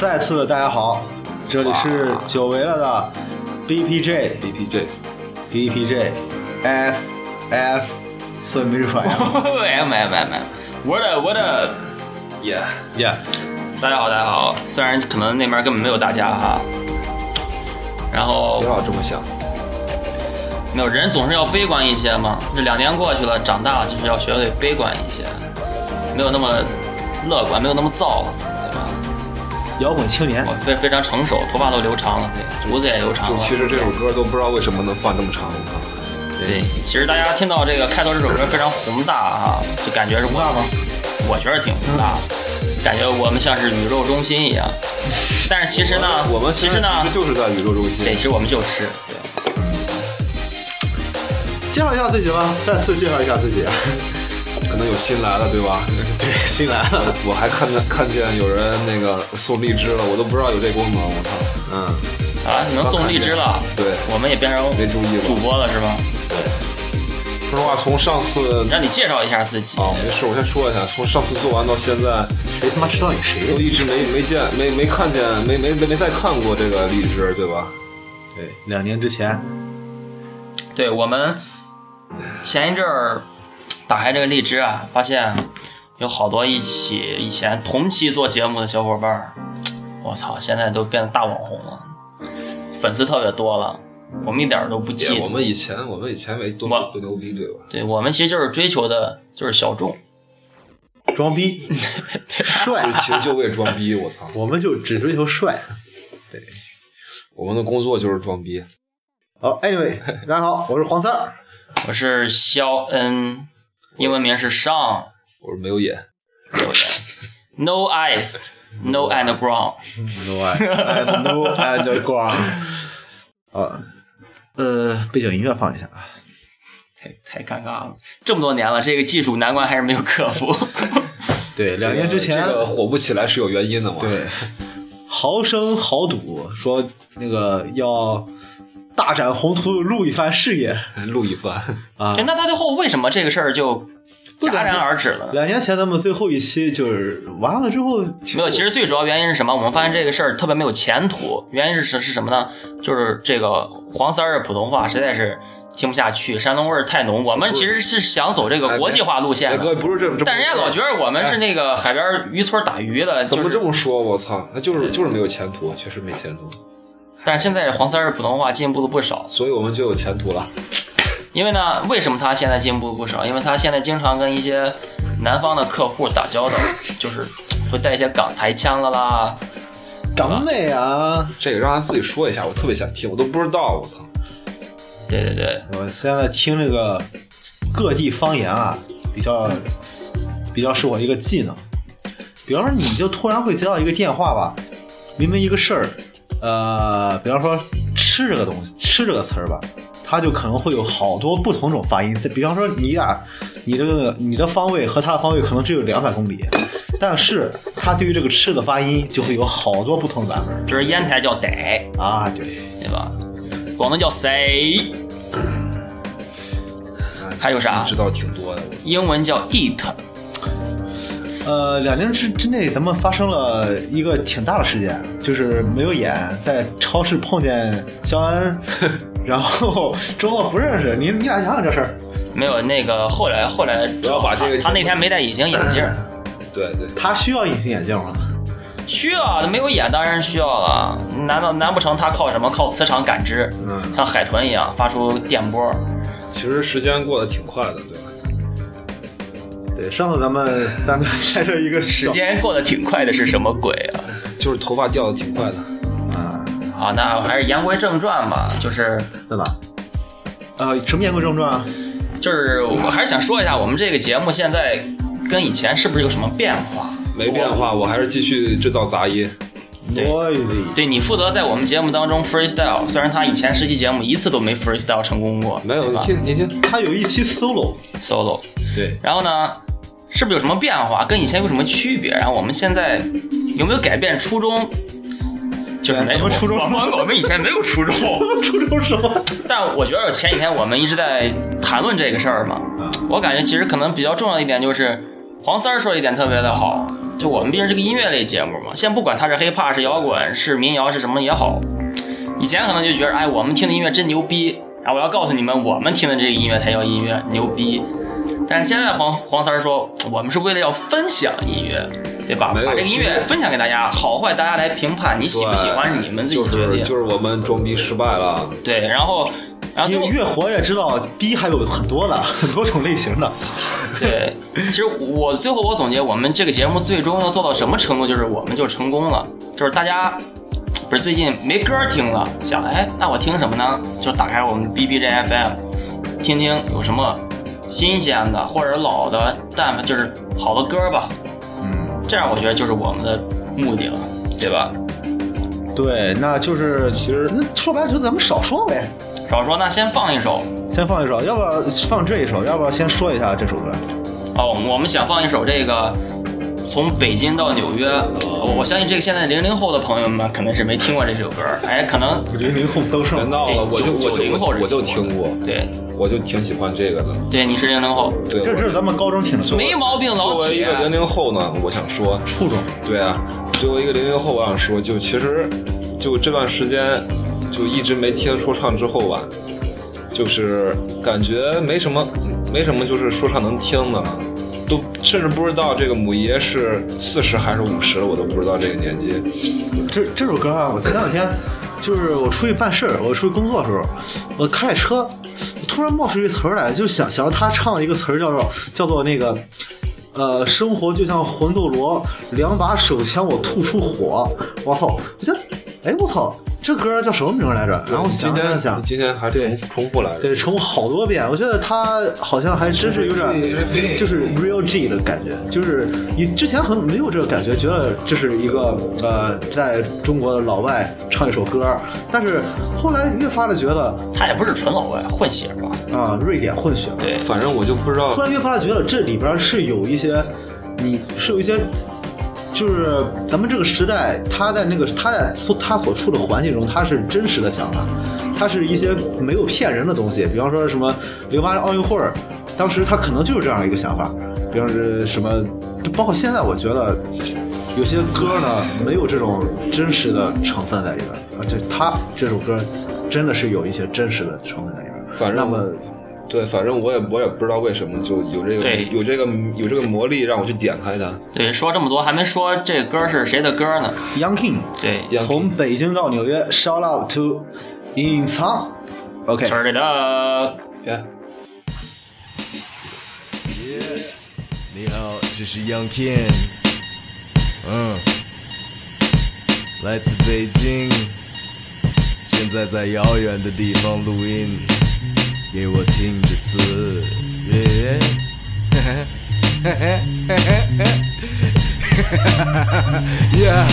再次的大家好，这里是久违了的 BPJ BPJ BPJ F F，所以没人传呀。M M M M，我的我的，，Yeah，Yeah，大家好，大家好。虽然可能那边根本没有大家哈，然后不要这么想。没有人总是要悲观一些嘛。这两年过去了，长大了就是要学会悲观一些，没有那么乐观，没有那么躁了？摇滚青年我非非常成熟，头发都留长了，对，胡子也留长了。就其实这首歌都不知道为什么能放这么长，我操！对，其实大家听到这个开头这首歌非常宏大哈，就感觉是宏大吗？我觉得挺宏大的，感觉我们像是宇宙中心一样。但是其实呢，我们其实呢，其实就是在宇宙中心对，。其实我们就是对。介绍一下自己吧，再次介绍一下自己。可能有新来的，对吧？对，新来的。我还看见看见有人那个送荔枝了，我都不知道有这功能，我操！嗯，啊，你能送荔枝了？对我们也变成没注意吧主播了是吗？说实话，从上次让你介绍一下自己。啊，没事，我先说一下，从上次做完到现在，谁他妈知道你都谁？一直没没见没没看见没没没没再看过这个荔枝，对吧？对，两年之前，对我们前一阵儿打开这个荔枝啊，发现有好多一起以前同期做节目的小伙伴儿，我操，现在都变得大网红了，粉丝特别多了。我们一点儿都不嫉妒，我们以前我们以前没多我多牛逼，对吧？对我们其实就是追求的就是小众，装逼 帅，其实就为装逼，我操！我们就只追求帅。对我们的工作就是装逼。好，Anyway，大家好，我是黄三儿。我是肖恩，英文名是上，我说没有眼，没有眼？No eyes, no underground。No I and no underground。啊，呃，背景音乐放一下啊。太太尴尬了，这么多年了，这个技术难关还是没有克服。对，两年之前，这个火不起来是有原因的嘛？对，豪声豪赌说那个要大展宏图，录一番事业 录一番，啊对，。那他最后为什么这个事儿就戛然而止了呢？两年前咱们最后一期就是完了之后，没有，其实最主要原因是什么？我们发现这个事儿特别没有前途。原因是是是什么呢？就是这个黄三儿的普通话实在是听不下去，山东味儿太浓。我们其实是想走这个国际化路线的，不是这但人家老觉得我们是那个海边渔村打鱼的，怎么就是这么说？我操，那就是就是没有前途，确实没前途，但是现在黄三儿的普通话进步了不少。所以我们就有前途了。因为呢，为什么他现在进步不少？因为他现在经常跟一些南方的客户打交道，就是会带一些港台腔了啦。港美啊！这个让他自己说一下，我特别想听，我都不知道，我操！对对对，我现在听这个各地方言啊，比较比较是我一个技能。比方说，你就突然会接到一个电话吧，明明一个事儿，呃，比方说吃这个东西，吃这个词儿吧，它就可能会有好多不同种发音。比方说，你俩，你这个你的方位和它的方位可能只有两百公里，但是它对于这个吃的发音就会有好多不同的版本就是烟台叫逮，啊。对，对吧？广东叫 say，还有啥知道挺多的，英文叫 eat。呃，两年之之内，咱们发生了一个挺大的事件，就是没有眼在超市碰见肖恩，然后周末不认识你，你俩想想这事儿。没有那个后来后来不要把这个他他那天没戴隐形眼镜儿，对对，他需要隐形眼镜吗？需要啊，没有眼当然需要了。难道难不成他靠什么？靠磁场感知，嗯像海豚一样发出电波？其实时间过得挺快的，对吧？对，上次咱们 三个在这一个时间过得挺快的是什么鬼啊？就是头发掉的挺快的。啊，好，那还是言归正传吧，就是对吧？呃，什么言归正传啊？就是我还是想说一下，我们这个节目现在跟以前是不是有什么变化？没变化，我还是继续制造杂音。对 Noisy，对你负责在我们节目当中 freestyle，虽然他以前十期节目一次都没 freestyle 成功过，没有，你听你听，他有一期 solo，solo。对，然后呢，是不是有什么变化？跟以前有什么区别？然后我们现在有没有改变初衷？就是没有，初衷我们我们以前没有初衷。初衷什么？但我觉得前几天我们一直在谈论这个事儿嘛，我感觉其实可能比较重要的一点就是黄三儿说一点特别的好，就我们毕竟是个音乐类节目嘛，先不管他是 hiphop 是摇滚是民谣是什么也好，以前可能就觉得哎我们听的音乐真牛逼，然后我要告诉你们我们听的这个音乐才叫音乐牛逼。但是现在黄黄三儿说，我们是为了要分享音乐，对吧？把这个音乐分享给大家，好坏大家来评判，你喜不喜欢你们自己决定。是就是我们装逼失败了，对，然后然后你越活越知道逼还有很多的 很多种类型的。对，其实我最后我总结，我们这个节目最终要做到什么程度，就是我们就成功了，就是大家不是最近没歌听了，想哎，那我听什么呢？就打开我们 B B J F M，听听有什么新鲜的或者老的，但就是好的歌吧。嗯，这样我觉得就是我们的目的了，对吧？对，那就是其实那说白了就是咱们少说呗。少说，那先放一首先放一首，要不要放这一首？要不要先说一下这首歌？哦，我们想放一首这个。从北京到纽约，我我相信这个现在零零后的朋友们肯定是没听过这首歌，哎，可能零零后都是别闹了，对我就我90后就我就听过，对我就挺喜欢这个的。对，你是零零后，对，这这是咱们高中听的，没毛病，老作为一个。零零后呢，我想说，初中。对啊，作为一个零零后，我想说，就其实就这段时间就一直没听说唱之后吧，就是感觉没什么没什么就是说唱能听的了。都甚至不知道这个母爷是四十还是五十，我都不知道这个年纪。这这首歌啊，我前两天就是我出去办事儿，我出去工作的时候，我开着车，突然冒出一个词儿来，就想想到他唱的一个词儿叫做叫做那个。呃，生活就像魂斗罗，两把手枪我吐出火，我操！我觉得，哎，我操，这歌叫什么名儿来着？然后今想天了想，今天还对重重复来着。对，重复好多遍。我觉得他好像还真是有点，就是 real G 的感觉，就是你之前很没有这个感觉，觉得这是一个呃，在中国的老外唱一首歌，但是后来越发的觉得他也不是纯老外，混血吧？啊，瑞典混血。对，反正我就不知道后来越发的觉得这里边是有一些，你是有一些。就是咱们这个时代，他在那个他在所他所处的环境中，他是真实的想法，他是一些没有骗人的东西。比方说什么零八奥运会，当时他可能就是这样一个想法。比方说什么，包括现在，我觉得有些歌呢，没有这种真实的成分在里边啊。这他这首歌真的是有一些真实的成分在里边。反正那么对，反正我也我也不知道为什么就有这个对。有这个有这个魔力让我去点开它。对，说这么多还没说这歌是谁的歌呢？Young King 对，Young 从北京到纽约，shout out to 隐藏，OK，Turn it up，Yeah，，你好，这是 Young King 嗯，来自北京，现在在遥远的地方录音，给我听着词，耶，嘿嘿嘿嘿嘿嘿嘿 Yeah。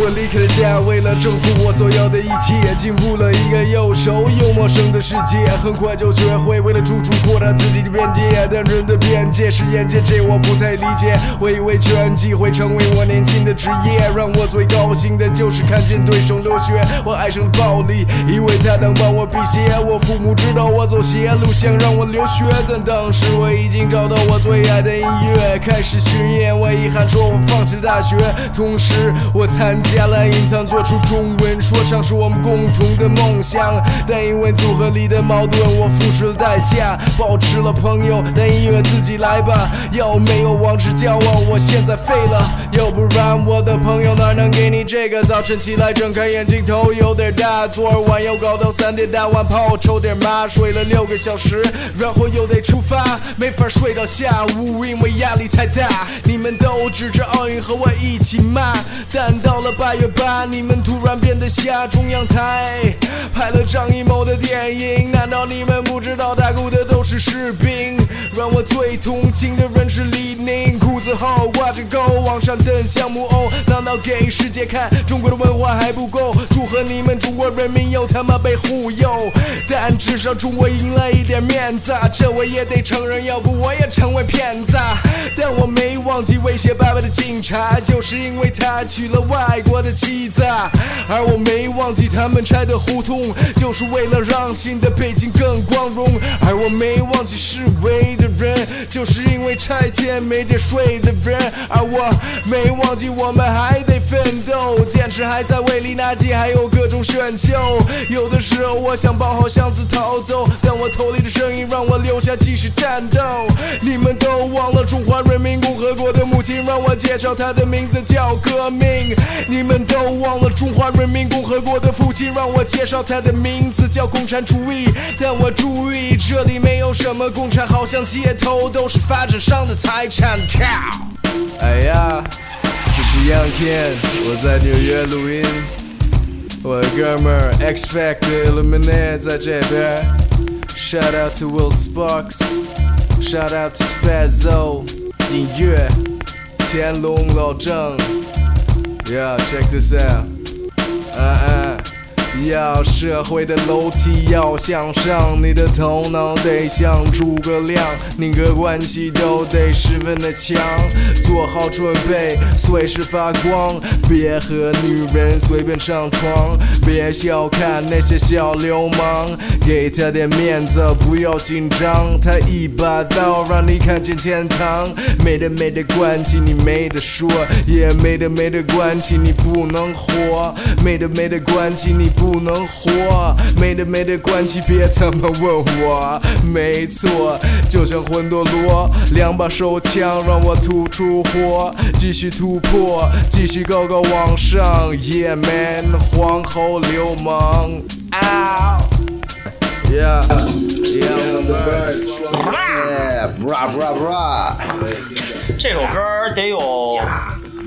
我离开了家，为了征服我所要的一切，进入了一个又熟又陌生的世界，很快就学会为了处处扩大自己的边界。但人的边界是眼界，这我不太理解。我以为拳击会成为我年轻的职业，让我最高兴的就是看见对手流血。我爱上了暴力，以为它能帮我辟邪。我父母知道我走邪路，想让我留学，但当时我已经找到我最爱的音乐，开始巡演。我遗憾说我放弃了大学，同时我参加了隐藏，做出中文说唱是我们共同的梦想。但因为组合里的矛盾，我付出了代价，保持了朋友，但音乐自己来吧。要没有往事交往，我现在废了。要不然我的朋友哪能给你这个？早晨起来睁开眼睛头有点大，昨晚又搞到三点打完炮，抽点麻，睡了六个小时，然后又得出发，没法睡到下午，因为压力太大。你们都知指着奥运和我一起骂，但到了八月八，你们突然变得瞎。中央台拍了张艺谋的电影，难道你们不知道打鼓的都是士兵？让我最同情的人是李宁，裤子后挂着钩，往上蹬像木偶。难道给世界看中国的文化还不够？祝贺你们中国人民又他妈被忽悠，但至少中国赢了一点面子，这我也得承认，要不我也成为骗子。但我没忘记威胁爸爸的警察，就是因为他娶了外国的妻子，而我没忘记他们拆的胡同，就是为了让新的北京更光荣。而我没忘记示威的人，就是因为拆迁没点睡的人。而我没忘记我们还得奋斗，电池还在为里，垃圾还有各种选秀。有的时候我想抱好箱子逃走，但我头里的声音让我留下继续战斗。你们都忘了中华人民共和国的母亲，让我我介绍他的名字叫革命。你们都忘了中华人民共和国的父亲，让我介绍他的名字叫共产主义。但我注意，这里没有什么共产，好像街头都是发展商的财产。靠！哎呀，这是 Young K，我在纽约录音。我的哥们儿 X Factor Illuminate 在这边。Shout out to Will Sparks，Shout out to Spazzo，音乐 天龙老郑。Yeah, check this out. 嗯嗯， 要社会的楼梯要向上，你的头脑得像诸葛亮，宁可关系都得十分的强，做好准备，随时发光，别和女人随便上床，别小看那些小流氓，给他点面子，不要紧张，他一把刀让你看见天堂，没得没得关系，你没得说，也没得没得关系，你不能活，没得没得关系，你不能活，没得没得关系，别他妈问我，没错，就像魂斗罗，两把手枪让我吐出火，继续突破，继续高高往上，Yeah man，皇后流氓，Ow。Yeah, yeah, bird. 哎，bra bra bra，这首歌得有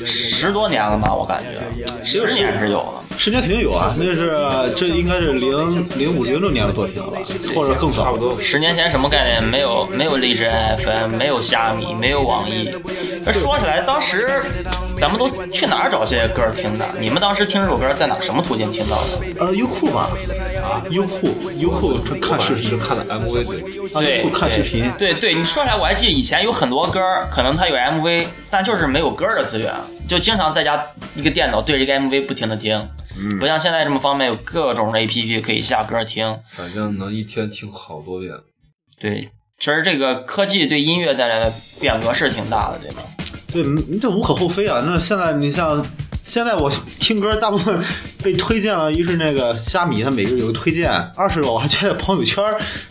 十多年了吧，我感觉十年是有了。十年肯定有啊，那是这应该是零零五零六年的作品了吧，或者更早，差不多。十年前什么概念？没有没有荔枝 FM，没有虾米，没有网易。那说起来，当时咱们都去哪儿找这些歌听的？你们当时听这首歌在哪什么途径听到的？呃，优酷吧，啊，优酷，优酷看视频是看的 MV 对。啊，优酷看视频，对对，你说起来我还记得以前有很多歌，可能它有 MV，但就是没有歌的资源，就经常在家一个电脑对着一个 MV 不停的听，不像现在这么方便，有各种 APP 可以下歌听。反正能一天听好多遍。对，其实这个科技对音乐带来的变革是挺大的，对吧？对，嗯这无可厚非啊。那现在你像现在我听歌，大部分被推荐了，一是那个虾米，它每日有个推荐；二是我还觉得朋友圈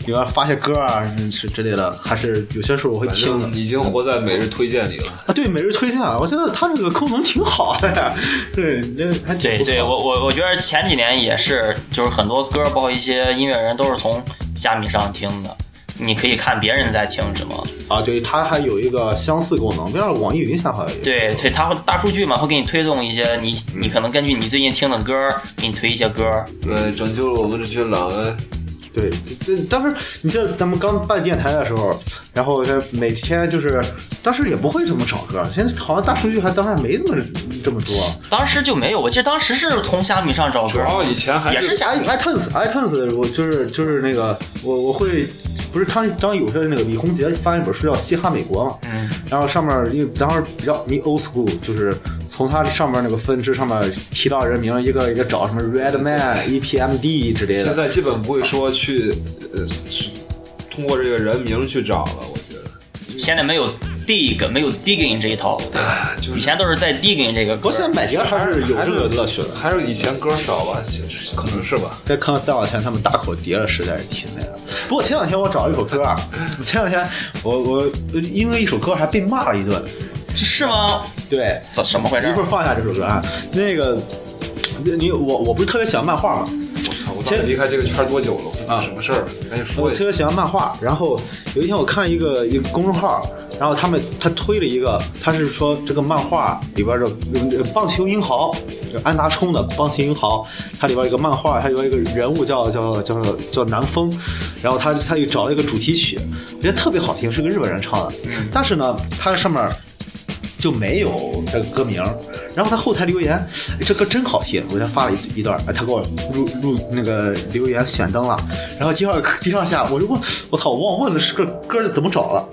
里面发些歌啊，嗯是之类的，还是有些时候我会听的。已经活在每日推荐里了。啊，对，每日推荐啊，我觉得它这个功能挺好的呀。对，这还挺不错对对，我我我觉得前几年也是，就是很多歌，包括一些音乐人都是从虾米上听的。你可以看别人在听什么，啊，对，它还有一个相似功能，比方说网易云下好像有。对对，它会大数据嘛，会给你推送一些你你可能根据你最近听的歌，给你推一些歌。对，拯救了我们这群狼人。对，这这当时你像咱们刚办电台的时候，然后这每天就是当时也不会怎么找歌，现在好像大数据还当时还没这么这么多。当时就没有，我记得当时是从虾米上找歌，主要以前还也是虾米。iTunes iTunes 我就是就是那个我我会不是当当有些那个李洪杰翻一本书叫《嘻哈美国》嘛，嗯，然后上面因为当时比较迷 old school，就是从他上面那个分支上面提到人名一个一个找什么 Redman、EPMD 之类的。现在基本不会说去呃去通过这个人名去找了，我觉得。现在没有 dig 没有 digging 这一套，对？就是以前都是在 digging 这个歌不过。现在买碟还是有这个乐趣的。还是以前歌少吧，其实可能是吧。再看再往前，他们大口碟了，实在是挺那个。不过前两天我找了一首歌啊，前两天我我因为一首歌还被骂了一顿。是吗？对，怎什么回事一？会儿放下这首歌啊。那个，你我我不是特别喜欢漫画嘛，我操！我到底离开这个圈多久了？啊什么事儿？赶紧说一下。我特别喜欢漫画。然后有一天我看一个一个公众号，然后他们他推了一个，他是说这个漫画里边的呃棒球英豪，就安达充的棒球英豪，它里边有一个漫画，它里边有一个人物叫叫叫叫南风，然后他他又找了一个主题曲，我觉得特别好听，是个日本人唱的，但是呢，它上面。就没有这个歌名。然后他后台留言，哎，这歌真好听，我给他发了一一段，哎，他给我入入那个留言选灯了。然后第二 第二下，我就问，我操，我忘问了是个歌怎么找了。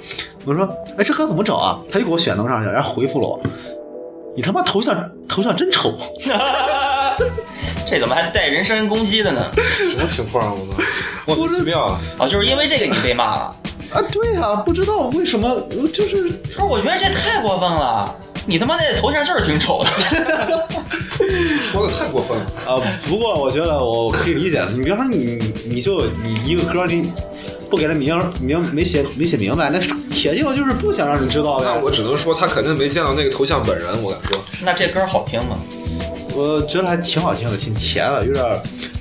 我说，哎，这歌怎么找啊？他又给我选灯上去，然后回复了我，你他妈头像头像真丑。这怎么还带人身攻击的呢？什么情况啊？我莫名其妙啊！哦，就是因为这个你被骂了。啊，对啊，不知道为什么，就是不是？我觉得这太过分了。你他妈那头像就是挺丑的，说的太过分了啊！不过我觉得我可以理解，你比方说你你就你一个歌你不给他名名没写没写明白，那铁定就是不想让你知道的。那我只能说他肯定没见到那个头像本人，我敢说。那这歌好听吗？我觉得还挺好听的，挺甜的，有点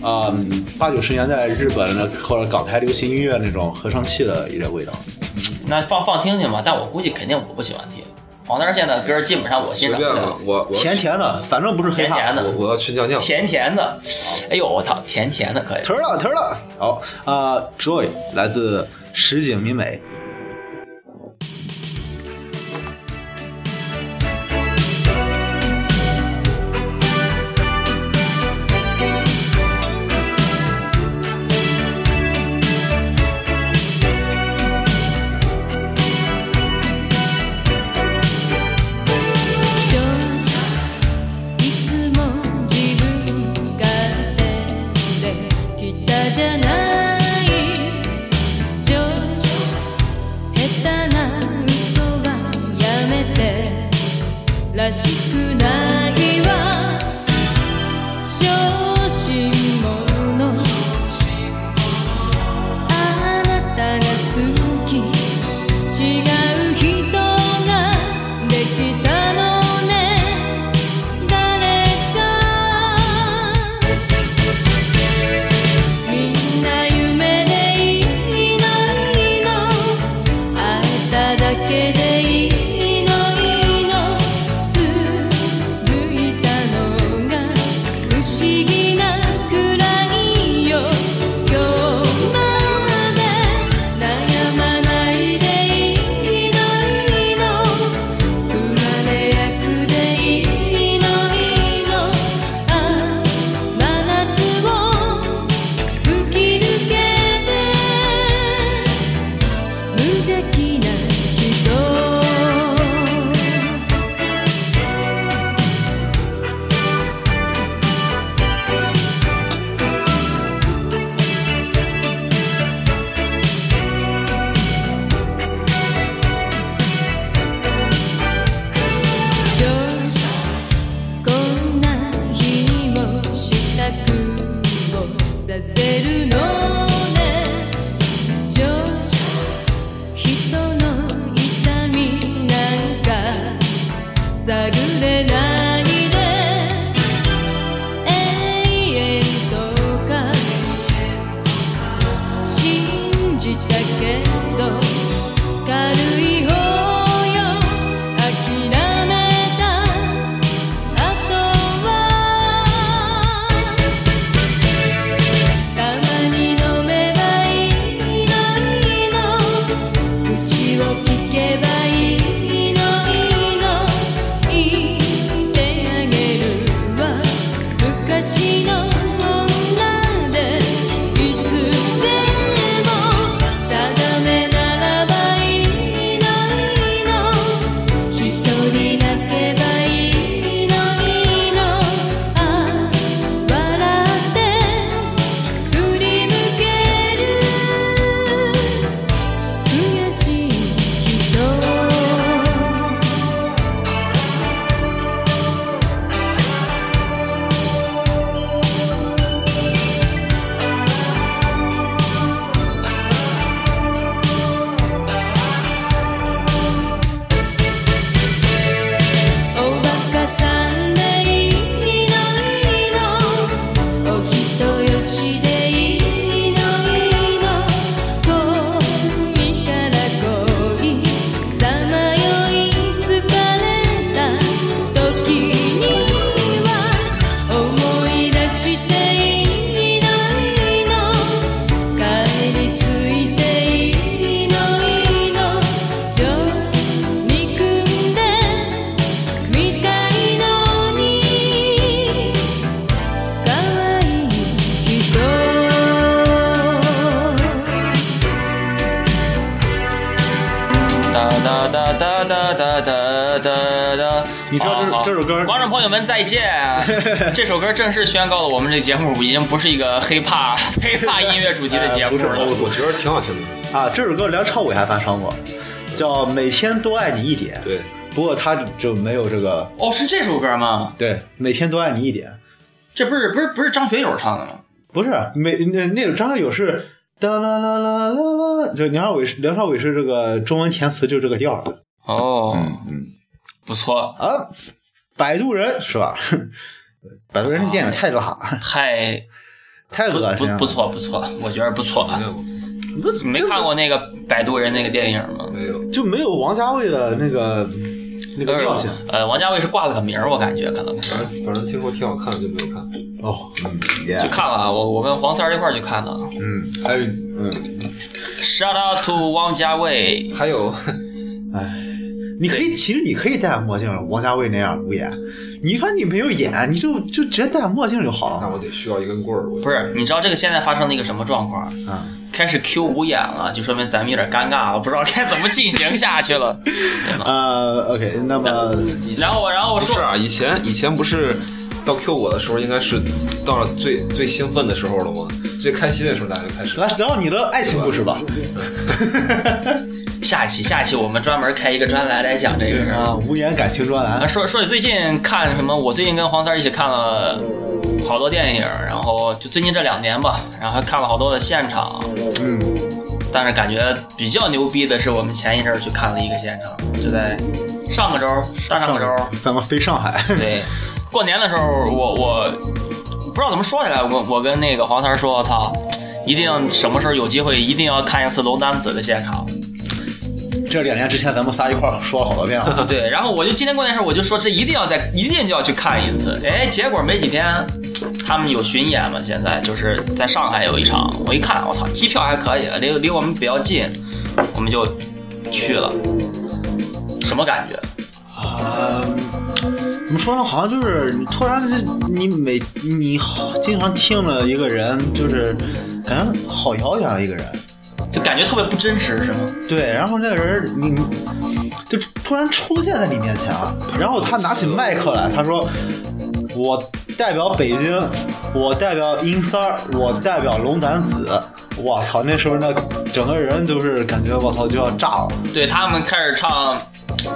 啊八九十年代日本的或者港台流行音乐那种合成器的一点味道。那放放听听吧，但我估计肯定我不喜欢听。黄大仙的歌基本上我欣赏不了，我甜甜的，反正不是甜甜的，我我要去尿尿。甜甜的，哎呦我操，甜甜的可以。疼了疼了，好啊，Joy 来自石井明美。这首歌正式宣告了我们这节目已经不是一个黑怕 黑怕音乐主题的节目了。我我觉得挺好听的。啊，这首歌梁朝伟还翻唱过，叫《每天多爱你一点》。对，不过他就没有这个哦，是这首歌吗？对，每天多爱你一点。这不是不是不是张学友唱的吗？不是，每那那个张学友是哒啦啦啦啦啦，就梁朝伟是梁朝伟是这个中文填词就这个调儿哦，嗯不错，啊。摆渡人是吧？摆渡人那电影太辣，太太不恶心了。不不错不错，我觉得不错。没看过那个摆渡人那个电影吗？没有，就没有王家卫的那个那个调性。呃，王家卫是挂了个名儿，我感觉可能反正反正听说挺好看的，就没有看。哦，嗯去看了啊。我我跟黄三儿一块儿去看的。嗯，还有嗯，Shout out to 王家卫。还有，哎，你可以，其实你可以戴墨镜，王家卫那样无眼。你说你没有眼，你就就直接戴墨镜就好了。那我得需要一根棍儿。不是，你知道这个现在发生了一个什么状况？啊，开始 Q 无眼了，就说明咱们有点尴尬了，不知道该怎么进行下去了。呃，OK，那么 然后我，然后我说，不是啊，以前以前不是到 Q 我的时候，应该是到了最最兴奋的时候了吗？最开心的时候，大家就开始。来聊聊你的爱情故事吧。下一期，下一期我们专门开一个专栏来讲这个事儿。啊，无言感情专啊，栏。说说你最近看什么？我最近跟黄三儿一起看了好多电影，然后就最近这两年吧，然后还看了好多的现场。嗯，但是感觉比较牛逼的是，我们前一阵儿去看了一个现场，就在上个周、大上个周，咱们飞上海。对，过年的时候，我我不知道怎么说起来，我我跟那个黄三儿说，我操，一定什么时候有机会，一定要看一次龙丹子的现场。这两年之前咱们仨一块儿说了好多遍了。对，然后我就今天过年的时候，我就说这一定要在，一定就要去看一次。哎，结果没几天，他们有巡演嘛，现在就是在上海有一场，我一看，我操，机票还可以，离离我们比较近，我们就去了。什么感觉？啊，怎么说呢？好像就是你突然就你每你好经常听了一个人，就是感觉好遥远的一个人。就感觉特别不真实，是吗？对，然后那个人你你就突然出现在你面前了，然后他拿起麦克来，他说：“我代表北京，我代表阴三儿，我代表龙胆子。”我操，那时候那整个人就是感觉我操就要炸了。对他们开始唱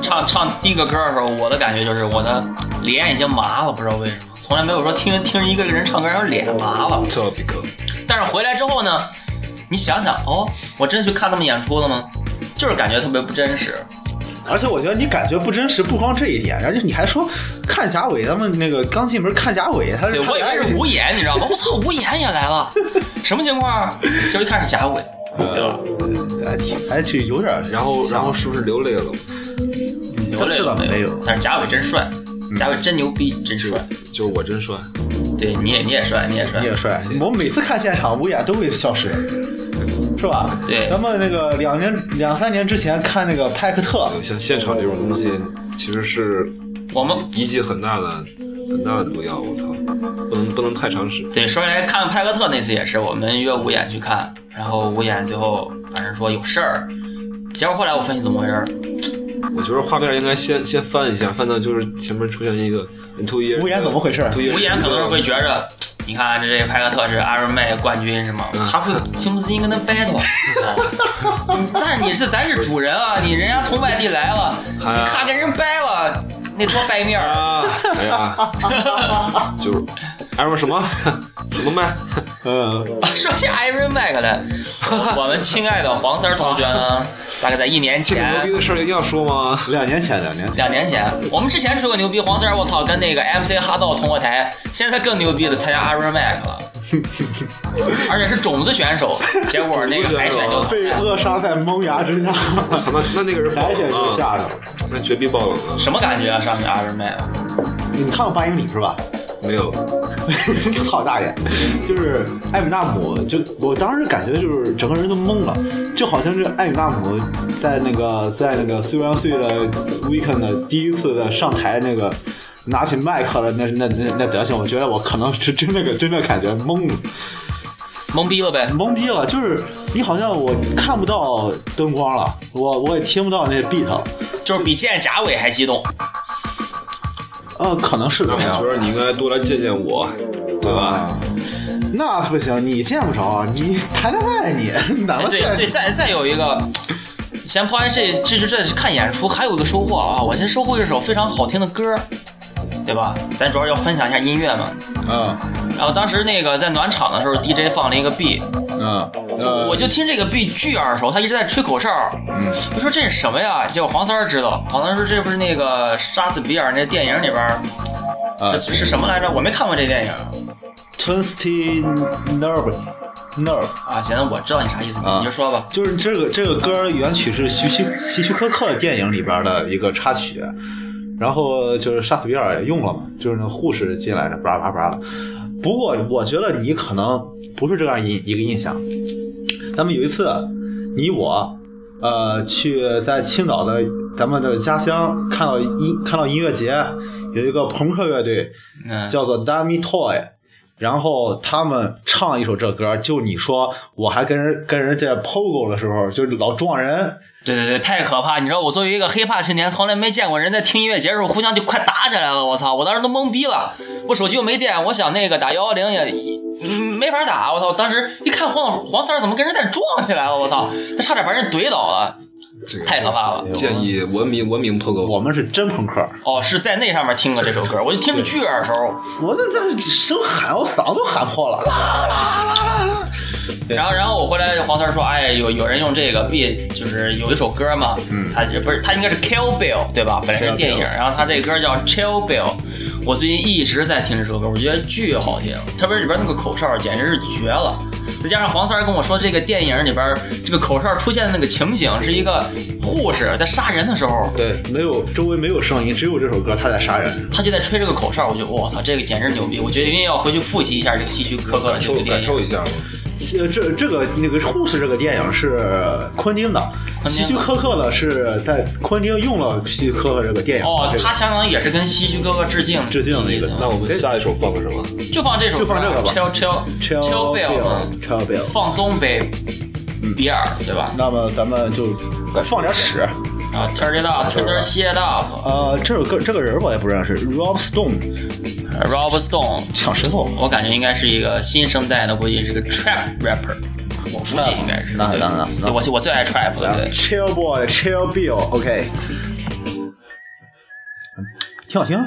唱唱第一个歌的时候，我的感觉就是我的脸已经麻了，不知道为什么，从来没有说听听一个人唱歌然后脸麻了。特别高，但是回来之后呢，你想想，哦，我真去看他们演出了吗？就是感觉特别不真实。而且我觉得你感觉不真实，不光这一点，而且你还说看贾伟，他们那个刚进门看贾伟，他是对我以为是吴岩，你知道吗？我操，吴岩也来了，什么情况？结果一看是贾伟，对吧？还挺还挺有点，然后然后是不是流泪了？流泪倒没有但是贾伟真帅，贾伟真牛逼，真帅。就是我真帅，对，你也你也帅，你也帅你。也帅。我每次看现场，吴岩都会消失，是吧？对咱们那个两年两三年之前看那个派克特，像现场这种东西，其实是我们一剂很大的很大的毒药，我操，不能不能太常使。对说起来看派克特那次也是，我们约五眼去看，然后五眼最后反正说有事儿，结果后来我分析怎么回事儿，我觉得画面应该先先翻一下，翻到就是前面出现一个 two years，无言怎么回事吴岩可能是会觉着，你看这派克特是 Iron Man 冠军是吗？他会情不自禁跟他 battle，哦但是你是咱是主人啊，你人家从外地来了，还你咔跟人掰了，那多掰面！啊，哎呀，就是 Iron 什么 什么麦，嗯，说起 Iron Mac 来，我们亲爱的黄三儿同学呢，大概在一年这个牛逼。的事儿一定要说吗？两年前，两年前，两年前，我们之前吹过牛逼，黄三儿我操跟那个 MC 哈道同过台，现在他更牛逼的参加 Iron Mac 了，而且是种子选手，结果那个海选就被扼杀在萌芽之下，我操，那那那个人爆海选冷啊，就下去了。那绝逼爆冷了！什么感觉啊？上去 Iron Mac，你看过八英里是吧？没有，操大爷！就是艾米纳姆，就我当时感觉就是整个人都懵了，就好像是艾米纳姆在那个在那个虽然岁的 Weekend 的第一次的上台那个拿起麦克的那那那那德行，我觉得我可能是真那个真的感觉懵了，懵逼了呗。懵逼了，就是你好像我看不到灯光了，我我也听不到那 beat 了。就是比见贾伟还激动。呃，可能是这样我觉。得你应该多来见见我，对吧？啊，那不行，你见不着，你谈恋爱你哪哎，能见？对对，再再有一个，先抛开这这这这是看演出，还有一个收获啊！我先收获一首非常好听的歌，对吧？咱主要要分享一下音乐嘛。嗯然后当时那个在暖场的时候，DJ 放了一个 B，嗯呃，我就听这个 B 巨耳熟，他一直在吹口哨。嗯我说这是什么呀？结果黄三儿知道，黄三儿说这不是那个杀死比尔那电影里边儿啊这是什么来着？我没看过这电影 Twisty Nerve Nerve，啊。行，我知道你啥意思，啊你就说吧。就是这个这个歌原曲是希区希区柯克电影里边的一个插曲，然后就是杀死比尔也用了嘛，就是那护士进来的，叭叭叭的。不过我觉得你可能不是这样一一个印象。咱们有一次，你我，呃，去在青岛的咱们的家乡看到音看到音乐节，有一个朋克乐队嗯，叫做 Dummy Toy，然后他们唱一首这歌，就你说我还跟人跟人家 POGO 的时候，就老撞人，对对对，太可怕！你知道我作为一个黑怕青年，从来没见过人在听音乐节的时候互相就快打起来了。我操！我当时都懵逼了，我手机又没电，我想那个打幺幺零也没法打。我操！当时一看黄黄三怎么跟人在撞起来了？我操！他差点把人怼倒了，这个太可怕了。建议文明文明破歌。我们是真朋克。哦，是在那上面听的这首歌，我就听着巨耳熟。我在在这声喊，我嗓子都喊破了。对然后，然后我回来，黄三儿说：“哎，有有人用这个 B，就是有一首歌嘛，嗯他不是他应该是 Kill Bill 对吧？本来是电影，然后他这歌叫 Chill Bill。我最近一直在听这首歌，我觉得巨好听，特别是里边那个口哨简直是绝了。再加上黄三儿跟我说，这个电影里边这个口哨出现的那个情景是一个护士在杀人的时候，对，没有周围没有声音，只有这首歌，他在杀人。他就在吹这个口哨，我就我操，这个简直牛逼！我决定要回去复习一下这个希区柯克的感受这部电影。感受一下嘛，呃，这这个那个护士这个电影是昆汀的，希区柯克呢是在昆汀用了希区柯克这个电影哦这，个他相当于也是跟希区柯克致敬致敬的一个那我们下一首放个什么？就放这首歌，就放这个吧 Chill Chill Chill Chill Bill 嘛 Chill Bill。放松呗，比尔对吧？那么咱们就放点屎。啊，Turn it up，Turn it shit up。呃，这首歌这个人我也不认识，Rob Stone，Rob Stone，抢石头。我感觉应该是一个新生代的，估计是个 trap rapper，我估计应该是。那那那那我我最爱 trap 的，对。Chill Boy, Chill Bill，OK，、挺好听。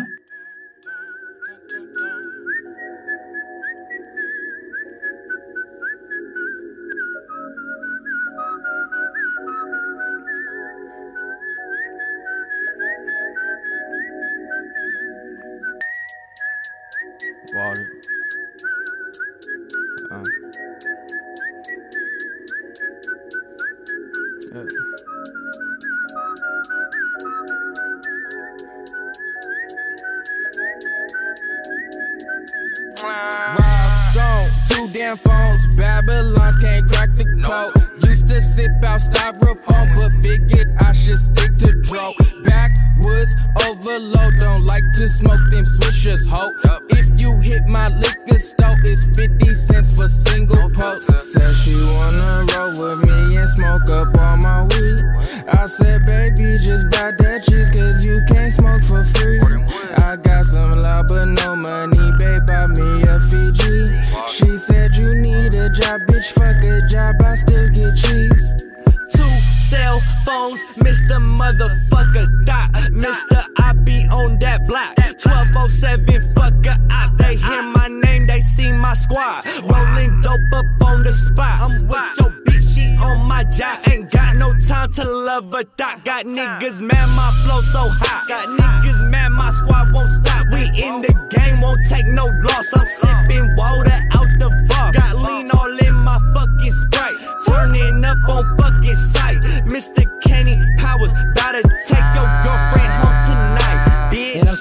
Mr. I be on that block. 1207 fuck fucker out. They hear my name, they see my squad. Rolling dope up on the spot. I'm with your bitch, she on my job. Ain't got no time to love a dot. Got niggas mad, my flow so hot. Got niggas mad, my squad won't stop. We in the game, won't take no loss. I'm sipping water out the vault. Got lean all in my fucking sprite. Turning up on fucking sight. Mr. Kenny Powers, about to take your girlfriend home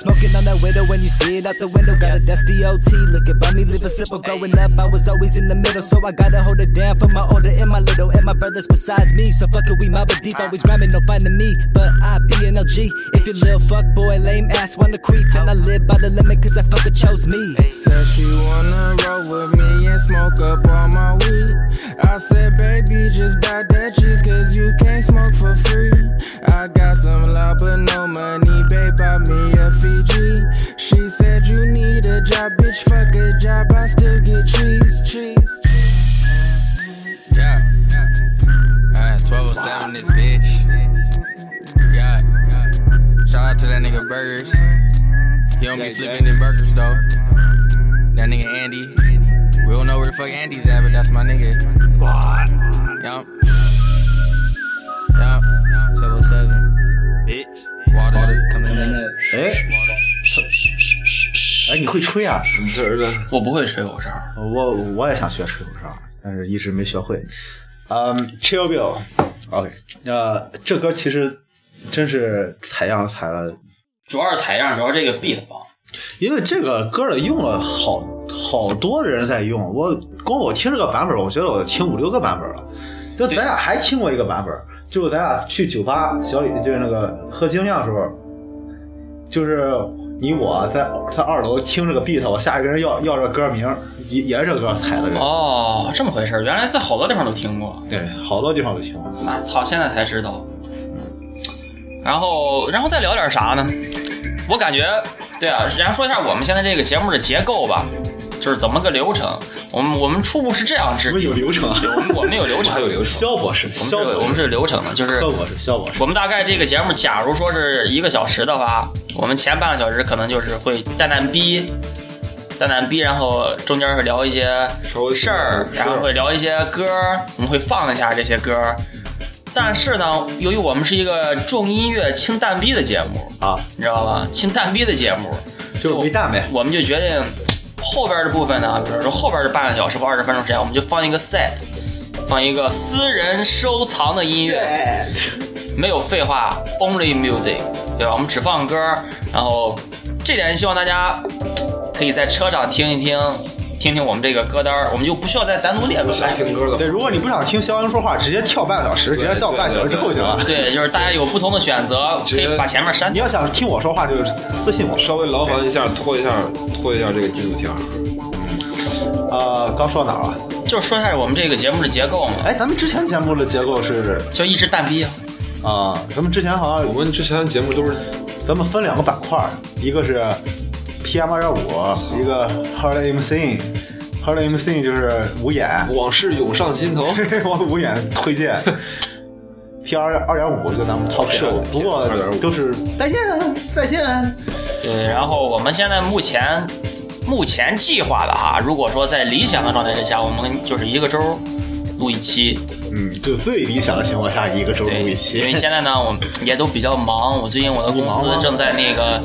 tonight, bitch. And I'm smoking on that widow when you see it out the window. Got a dusty OT looking by me, live a simple. Growing up, I was always in the middle, so I gotta hold it down for my older and my little and my brothers besides me. So fuck it, we mob deep, always grinding, no finding me. But I be an LG. If you little fuck boy, lame ass wanna creep, and I live by the limit, cause that fucker chose me. Said she wanna roll with me and smoke up all my weed. I said, baby, just buy that cheese, cause you can't smoke for free. I got some love, but no money, babe, buy me a Fiji. She said you need a job, bitch, fuck a job, I still get cheese, cheese. Yeah. Uh, 1207 this bitch. Yeah. Shout out to that nigga Burgers. He don't be flipping them burgers though. That nigga Andy. We don't know where the fuck Andy's at, but that's my nigga. Squad. Yup. Yup. 707 bitch Water. coming in 哎，哎，你会吹啊？你这儿的？我不会吹口哨，我我也想学吹口哨，但是一直没学会。嗯、c h i l l Bill，OK，、呃，这歌其实真是采样采了，主要是采样，主要这个 beat 棒。因为这个歌的用了好好多人在用，我光我听这个版本，我觉得我听五六个版本了。就咱俩还听过一个版本，就是咱俩去酒吧小李就是那个喝精酿的时候，就是你我在在二楼听这个 beat，我下一个人要要这歌名，也也是这歌踩的这个。哦，这么回事儿，原来在好多地方都听过。对，好多地方都听过。那操，现在才知道。然后，然后再聊点啥呢？我感觉，对啊，然后说一下我们现在这个节目的结构吧，就是怎么个流程。我们我们初步是这样制我们，有流程啊，我们我们有流程，还有流程肖博士，肖博士，我们是流程的，就是肖博士，肖博士。我们大概这个节目，假如说是一个小时的话，我们前半个小时可能就是会淡淡逼，淡淡逼，然后中间会聊一些事儿，然后会聊一些歌儿，我们会放一下这些歌儿。但是呢，由于我们是一个重音乐轻淡逼的节目，啊，你知道吧？轻淡逼的节目，就没蛋呗。我们就决定后边的部分呢，比如说后边的半个小时或二十分钟时间，我们就放一个 set，放一个私人收藏的音乐。没有废话，only music，对吧？我们只放歌，然后这点希望大家可以在车上听一听，听听我们这个歌单，我们就不需要再单独列出想来。听歌了对，如果你不想听肖恩说话，直接跳半个小时，直接到半小时之后就行了。对，就是大家有不同的选择，可以把前面删。你要想听我说话，就是私信我。稍微劳烦一下，拖一下，拖一下这个进度条。呃，刚说到哪了？就是说一下我们这个节目的结构嘛，哎，咱们之前节目的结构是就一直淡逼啊。啊、咱们之前好像我们之前的节目都是咱们分两个板块，一个是 PM 二点五，一个 Hard MC。Hard MC 就是五眼，往事涌上心头。往五眼推荐。P 二二点五就咱们 talk show，不过2.5都是再见再见。对，然后我们现在目前目前计划的哈，如果说在理想的状态之下，我们就是一个周录一期，嗯，就最理想的情况下，一个周录一期因为。现在呢，我也都比较忙。我最近我的公司正在那个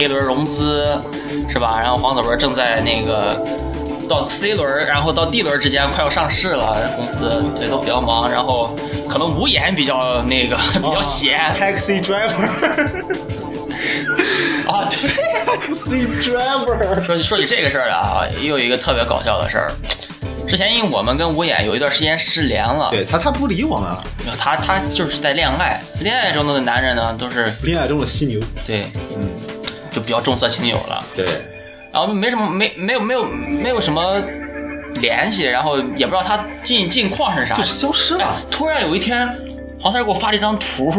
A 轮融资，是吧？然后黄子文正在那个到 C 轮，然后到 D 轮之间快要上市了，公司所以都比较忙。然后可能无言比较那个 比较闲 Taxi driver，啊，对。Taxi driver，说说起这个事儿啊，又有一个特别搞笑的事儿。之前因为我们跟吴眼有一段时间失联了，对他他不理我们了。他他就是在恋爱，恋爱中的男人呢都是恋爱中的犀牛，对，嗯，就比较重色轻友了。对，然后没什么没没有没有没有什么联系，然后也不知道他近近况是啥，就消失哎了。突然有一天，黄三给我发了一张图，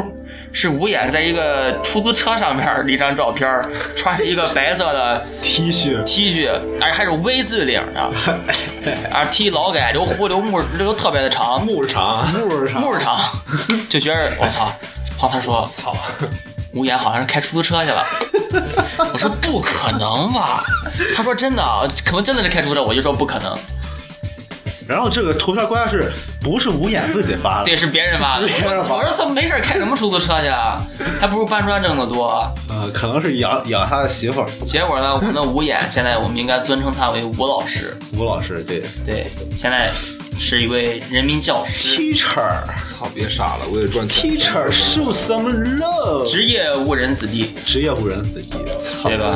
是吴眼在一个出租车上面的一张照片，穿着一个白色的 T 恤，T 恤，而且还是 V 字领的，啊 T 老改，留胡留木留特别的长，木长，木长木长，就觉得我操，黄三说 操。吴岩好像是开出租车去了，我说不可能吧？他说真的，可能真的是开出租车，我就说不可能，然后这个图片关键是不是吴眼自己发的？对，是 别人发的。我说他没事开什么出租车去啊？还不如搬砖挣得多。呃，可能是养养他的媳妇儿结果呢，我们的吴眼现在我们应该尊称他为吴老师，吴老师，对对，现在是一位人民教师，，Teacher 操，别傻了，为了赚钱。Teacher show some love，职业误人子弟。职业误人子弟，对吧？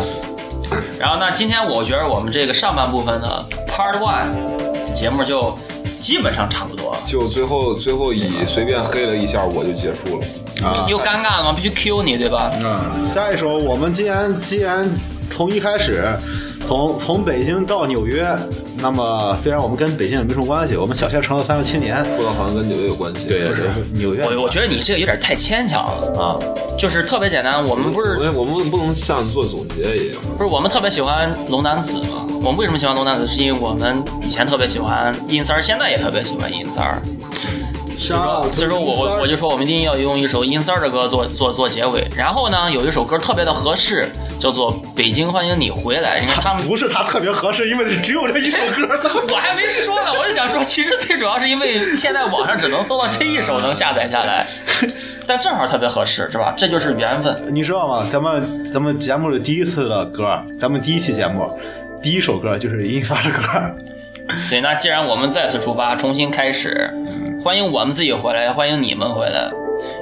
然后那今天我觉得我们这个上半部分呢 Part One 节目就基本上差不多了。就最后最后以随便黑了一下我就结束了。啊，又尴尬了吗？必须 Q 你，对吧？嗯，下一首我们既然既然从一开始从从北京到纽约，那么虽然我们跟北京也没什么关系，我们小县城的三个青年，说的好像跟纽约有关系。对，就是纽约我我觉得你这个有点太牵强了，啊，就是特别简单。我们不是我们我们不能像做总结一样。不是我们特别喜欢龙男子吗？我们为什么喜欢龙男子？是因为我们以前特别喜欢阴三儿，现在也特别喜欢阴三儿。所以说，所以说我我我就说我们一定要用一首阴三儿的歌做做做结尾。然后呢，有一首歌特别的合适，叫做《北京欢迎你回来》。你看他们不是他特别合适，因为只有这一首歌。我还没说呢，我就想说，其实最主要是因为现在网上只能搜到这一首能下载下来，但正好特别合适，是吧？这就是缘分。你知道吗？咱们咱们节目的第一次的歌，咱们第一期节目第一首歌就是音发的歌。对，那既然我们再次出发，重新开始，欢迎我们自己回来，欢迎你们回来，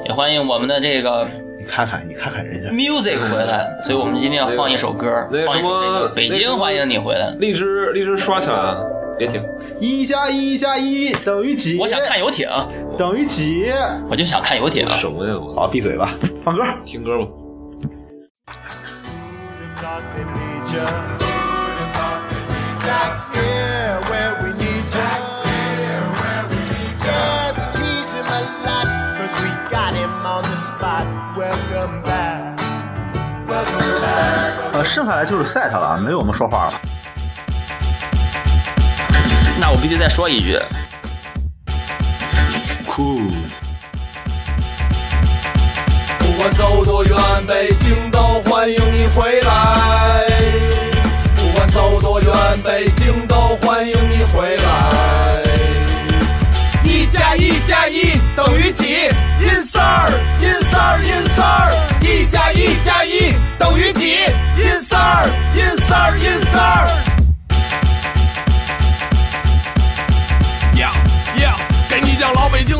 也欢迎我们的这个你看看，你看看人家，music 回来。所以我们今天要放一首歌，那个放一首这个《北京欢迎你回来》。荔枝荔枝刷起来啊，别停。一加一加一等于几？我想看游艇，等于几？我就想看游艇。什么呀？我好，闭嘴吧，放歌。听歌吧。呃，剩下来就是 set 了，没有我们说话了。那我必须再说一句，酷，不管走多远，北京都欢迎你回来。走多远，北京都欢迎你回来。一加一加一等于几？阴三儿，阴三儿，阴三儿。一加一加一等于几？阴三儿，阴三儿，阴三儿。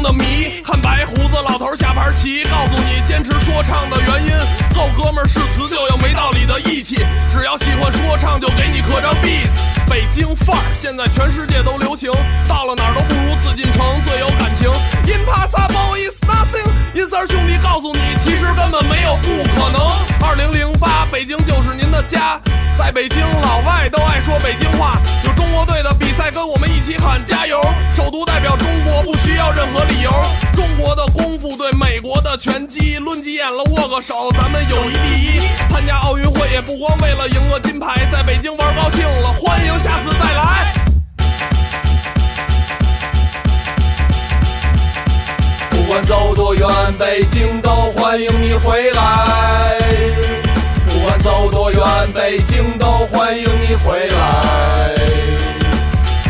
的谜，看白胡子老头下盘棋，告诉你坚持说唱的原因。够哥们儿是词就有没道理的义气，只要喜欢说唱就给你刻张 beats。北京范儿现在全世界都流行，到了哪儿都不如紫禁城最有感情。Impossible is 根本没有不可能。二零零八，北京就是您的家，在北京老外都爱说北京话。有中国队的比赛，跟我们一起喊加油！首都代表中国，不需要任何理由。中国的功夫对美国的拳击，抡起眼了握个手，咱们友谊第一。参加奥运会也不光为了赢个金牌，在北京玩高兴了，欢迎下次再来。管走多远，北京都欢迎你回来。不管走多远，北京都欢迎你回来。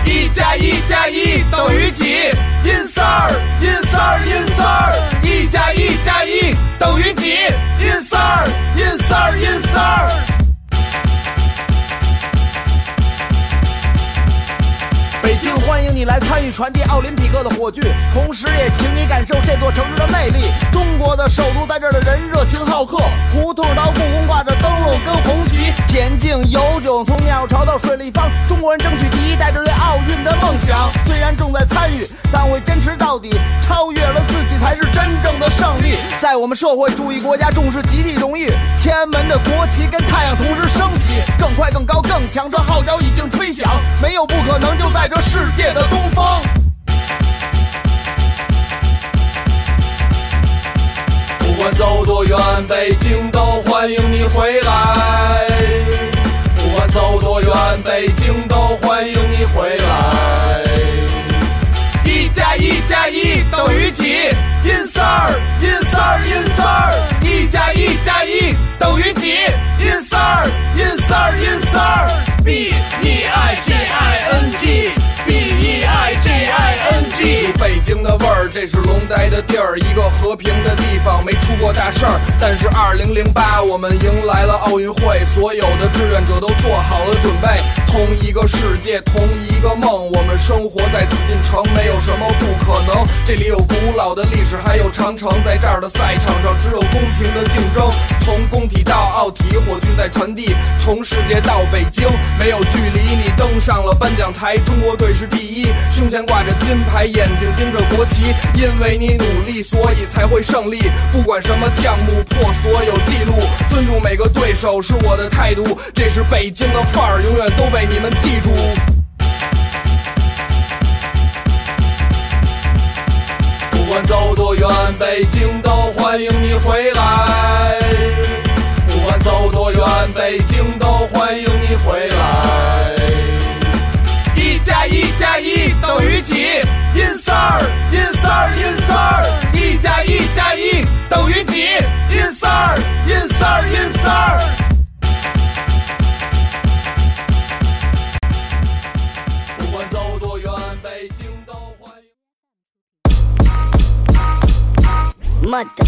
一加一加一等于几？阴三儿，阴三儿，阴三儿。一加一加一等于几？阴三儿，阴三儿，阴三儿。欢迎你来参与传递奥林匹克的火炬，同时也请你感受这座城市的魅力。中国的首都在这儿的人热情好客，胡同到故宫挂着灯笼跟红旗，田径、游泳从鸟巢到水立方，中国人争取第一，带着对奥运的梦想。虽然正在参与，但会坚持到底，超越了自己才是真正的胜利。在我们社会主义国家，重视集体荣誉，天安门的国旗跟太阳同时升起，更快、更高、更强，这号角已经吹响，没有不可能，就在这世世界的东方。不管走多远，北京都欢迎你回来。不管走多远，北京都欢迎你回来。一加一加一等于几？阴三儿，阴三儿，阴三儿。一加一加一等于几？阴三儿，阴三儿，阴三儿。B E I G I N G。Лейтенант 这是龙待的地儿，一个和平的地方，没出过大事儿。但是二零零八，我们迎来了奥运会，所有的志愿者都做好了准备，同一个世界，同一个梦，我们生活在紫禁城，没有什么不可能。这里有古老的历史，还有长城，在这儿的赛场上，只有公平的竞争。从工体到奥体，火炬在传递；从世界到北京，没有距离。你登上了颁奖台，中国队是第一，胸前挂着金牌，眼睛盯着国旗。因为你努力，所以才会胜利。不管什么项目，破所有记录，尊重每个对手是我的态度。这是北京的范儿，永远都被你们记住。不管走多远，北京都欢迎你回来。不管走多远，北京都欢迎你回来。一加一加一等于几？Insert insert 一加一加一等于几？Insert insert insert。不管走多远，北京都欢迎。Mother.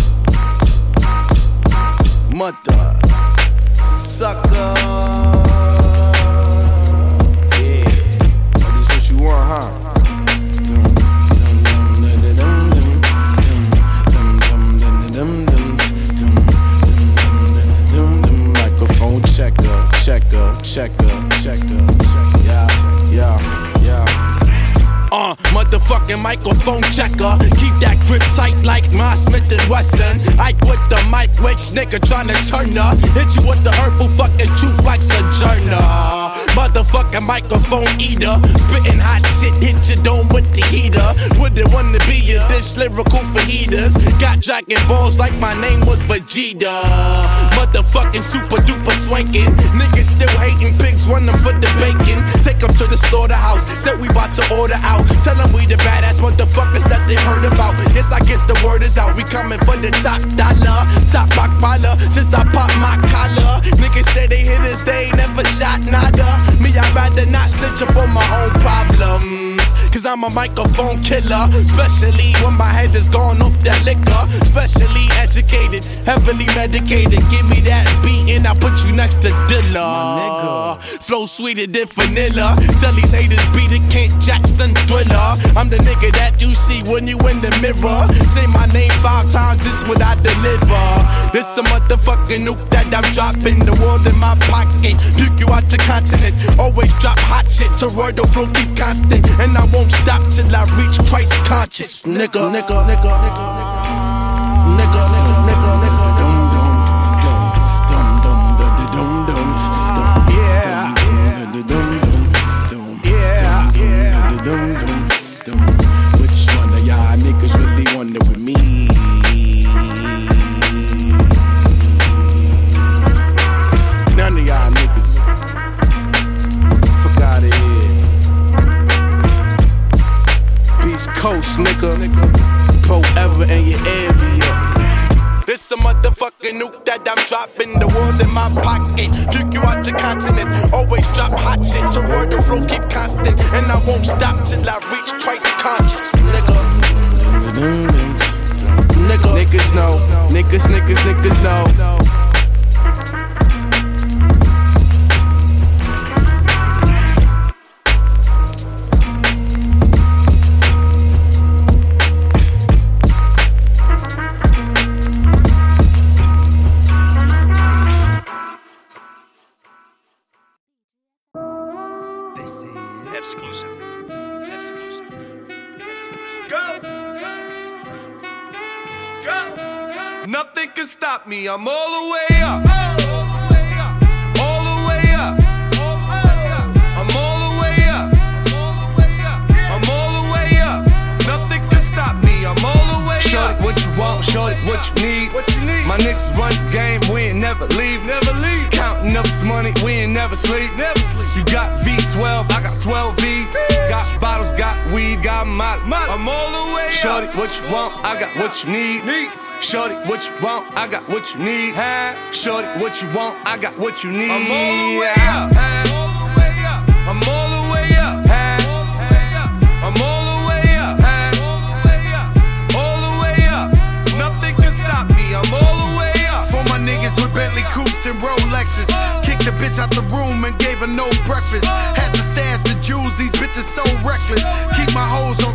Mother sucker. Yeah, oh, this what you want, huh? Microphone checker, checker, checker, checker. Yeah, yeah, yeah. Uh, motherfucking microphone checker. Keep that grip tight like my Smith and Wesson. Ike with the mic, which nigga tryna turn up. Hit you with the hurtful fucking truth like Sojourner. Motherfucking microphone eater. Spitting hot shit, hit your dome with the heater. Wouldn't wanna be you this lyrical for heaters. Got dragon balls like my name was Vegeta. Motherfucking super duper swanking. Niggas still hating pigs, run them for the bacon. Take them to the slaughterhouse. Said we bout to order out. Tell them we the badass motherfuckers that they heard about. Yes, I guess the word is out. We coming for the top dollar. Top rock baller. Since I pop my collar. Niggas say they hit us, they ain't never shot nada. Me, I'd rather not snitch up on my own problems. Cause I'm a microphone killer. Especially when my head is gone off that liquor. Specially educated, heavily medicated. Give me that beat and I put you next to Dilla. Flow sweeter than vanilla. Tell these haters beat it, Kent Jackson thriller. I'm the nigga that you see when you in the mirror. Say my name five times, this what I deliver. This a motherfucking nuke that I'm dropping. The world in my pocket. Puke you out your continent. Always drop hot shit. Toroidal flow keep constant. And I won't stop till I reach Christ conscious. Nigga, nigga, nigga, nigga, nigga. What you want, I got what you need. I'm all the way up. All the way up. I'm all the way up. I'm all the way up. All the way up. Nothing can stop me. I'm all the way up. For my niggas with Bentley coupes and Rolexes. Kicked the bitch out the room and gave her no breakfast. Had to stash the jewels, these bitches so reckless. Keep my hoes on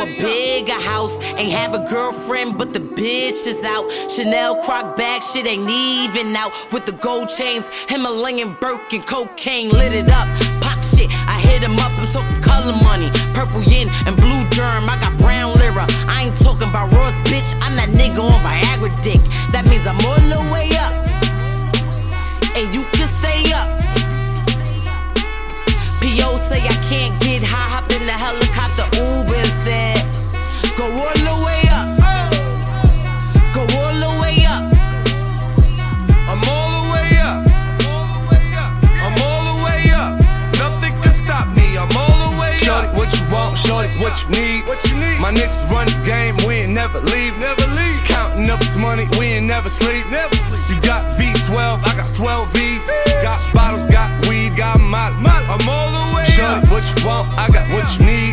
A bigger house. Ain't have a girlfriend, but the bitch is out. Chanel croc bag, shit ain't even out. With the gold chains, Himalayan Birkin, cocaine lit it up. Pop shit, I hit him up, I'm talking color money. Purple yin and blue germ, I got brown lira. I ain't talking about Ross, bitch. I'm that nigga on Viagra dick. That means I'm all the way up. And you can stay up. P.O. say I can't get high, hop in the helicopter, need? What you need? My niggas run the game, we ain't never leave. Never leave. Counting up this money, we ain't never sleep. Never sleep. You got V12, I got 12 V's. Got bottles, got weed, got molly. I'm all the way Shorty, up. what you want? I got what you need.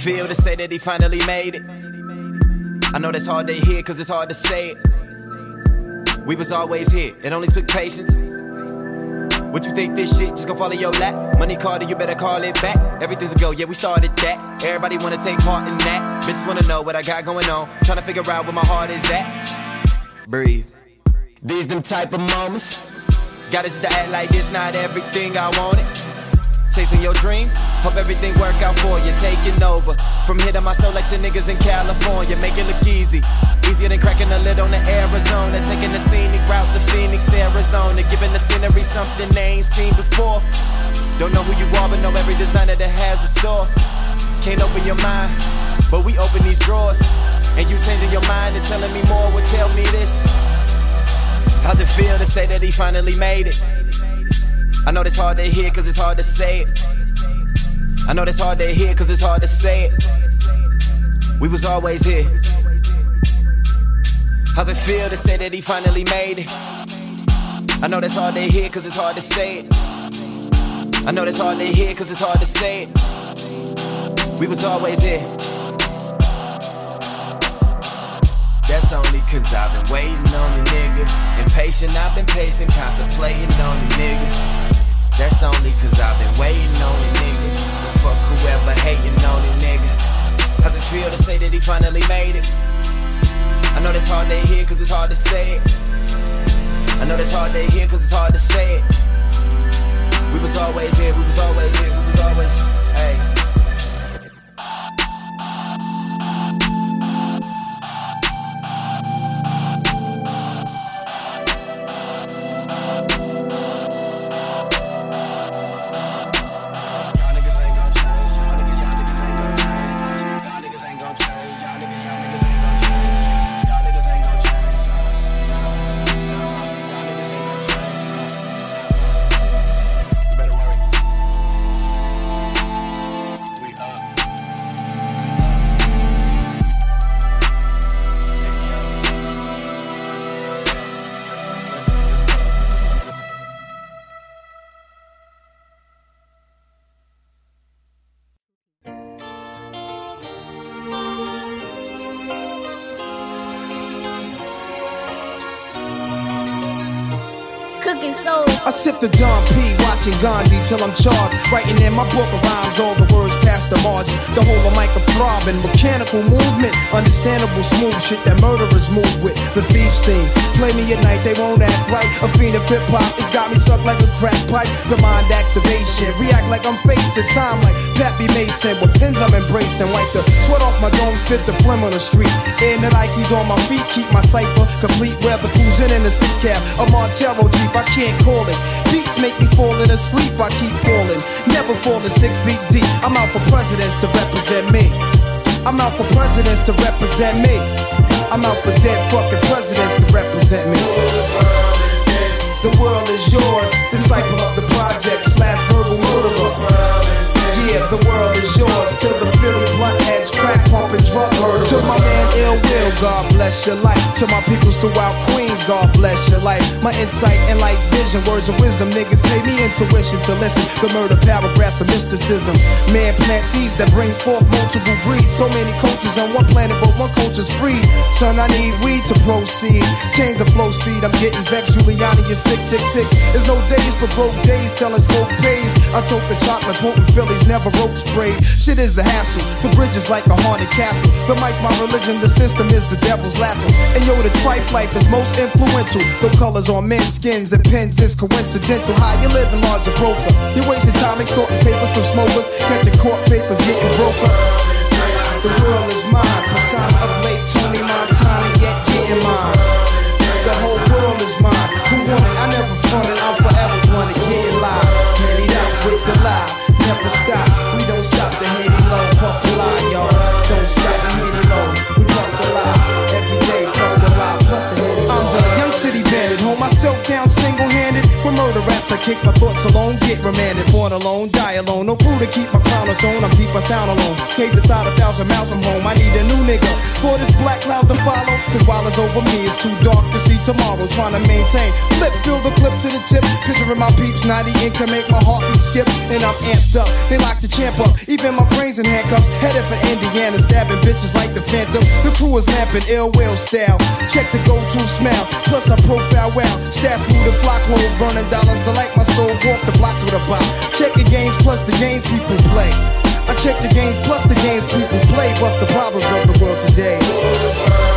Feel to say that he finally made it? I know that's hard to hear, cause it's hard to say it. We was always here, it only took patience. What you think this shit just gonna fall in your lap? Money called you better call it back. Everything's a go, yeah, we started that. Everybody wanna take part in that. Bitches wanna know what I got going on. Trying to figure out where my heart is at. Breathe. These them type of moments. Gotta just act like this, not everything I wanted. Chasing your dream, hope everything work out for you. Taking over from here to my selection niggas in California, make it look easy. Easier than cracking a lid on the Arizona. Taking the scenic route to Phoenix, Arizona. Giving the scenery something they ain't seen before. Don't know who you are, but know every designer that has a store. Can't open your mind, but we open these drawers. And you changing your mind and telling me more would tell me this. How's it feel to say that he finally made it? I know it's hard to hear cause it's hard to say it. I know that's hard to hear cause it's hard to say it. We was always here. How's it feel to say that he finally made it? I know that's hard to hear cause it's hard to say it. I know that's hard to hear cause it's hard to say it. We was always here. That's only cause I've been waiting on the nigga. Impatient, I've been pacing, contemplating on the nigga. That's only cause I've been waiting on the nigga. Fuck whoever hating on the nigga. How's it feel to say that he finally made it? I know that's hard to hear cause it's hard to say it. I know that's hard to hear cause it's hard to say it. We was always here, we was always here, we was always, hey. Cooking souls. I sip the Don P, watching Gandhi till I'm charged. Writing in my book of rhymes, all the words past the margin. The whole of mic a throbbing, mechanical movement, understandable smooth shit that murderers move with. The thieves theme, play me at night, they won't act right. A fiend of hip hop, it's got me stuck like a crack pipe. The mind activation, react like I'm facing time like Pappy Mason. With pins I'm embracing, wipe the sweat off my dome, spit the phlegm on the street. In the Nikes on my feet, keep my cipher complete. Weather cruising in a six cab, a Montero Jeep, I can't call it. Beats make me falling asleep, I keep falling. Never falling six feet deep. I'm out for presidents to represent me. I'm out for presidents to represent me. I'm out for dead fucking presidents to represent me. The world is yours, disciple of the project slash verbal murderer. Yeah, the world is yours till the Philly blunt heads crack pumping drug murder. To my man Ill Will, God bless your life. To my peoples throughout Queens, God bless your life. My insight and light's vision, words of wisdom, niggas pay me intuition to listen. The murder paragraphs of mysticism. Man plant seeds that brings forth multiple breeds. So many cultures on one planet, but one culture's free. Son, I need weed to proceed. Change the flow speed, I'm getting vexed. Giuliani is 666. There's no days for broke days, selling smoke pays. I took the chocolate, potent Phillies, never rope sprayed. Shit is a hassle. The bridge is like a haunted castle. The mic's my religion, the system is the devil's lasso. And yo, the trife life is most influential. The colors on men's skins and pens is coincidental. How you living, larger broker? You wasting time extorting papers from smokers, catching court papers, getting broker. The world is mine, persona of late Tony Montana, yet getting mine. The whole world is mine. Who want it? I never fronted. I'm forever gonna Never stop. We don't stop the kick my thoughts alone. Get remanded. Born alone, die alone. No crew to keep my crown on. I'm deep, I sound alone. Cave inside a thousand miles from home. I need a new nigga. For this black cloud to follow. Cause while it's over me, it's too dark to see tomorrow. Trying to maintain. Flip, fill the clip to the tip. Picturing my peeps, 90 ink can make my heartbeat skip. And I'm amped up. They lock the champ up. Even my brains in handcuffs. Headed for Indiana, stabbing bitches like the Phantom. The crew is lamping ill will style. Check the go-to smell. Plus I profile well. Stats through the flock clothes, burning dollars to light my soul. Walk the blocks with a bop. Check the games plus the games people play. I check the games plus the games people play. What's the problem of the world today?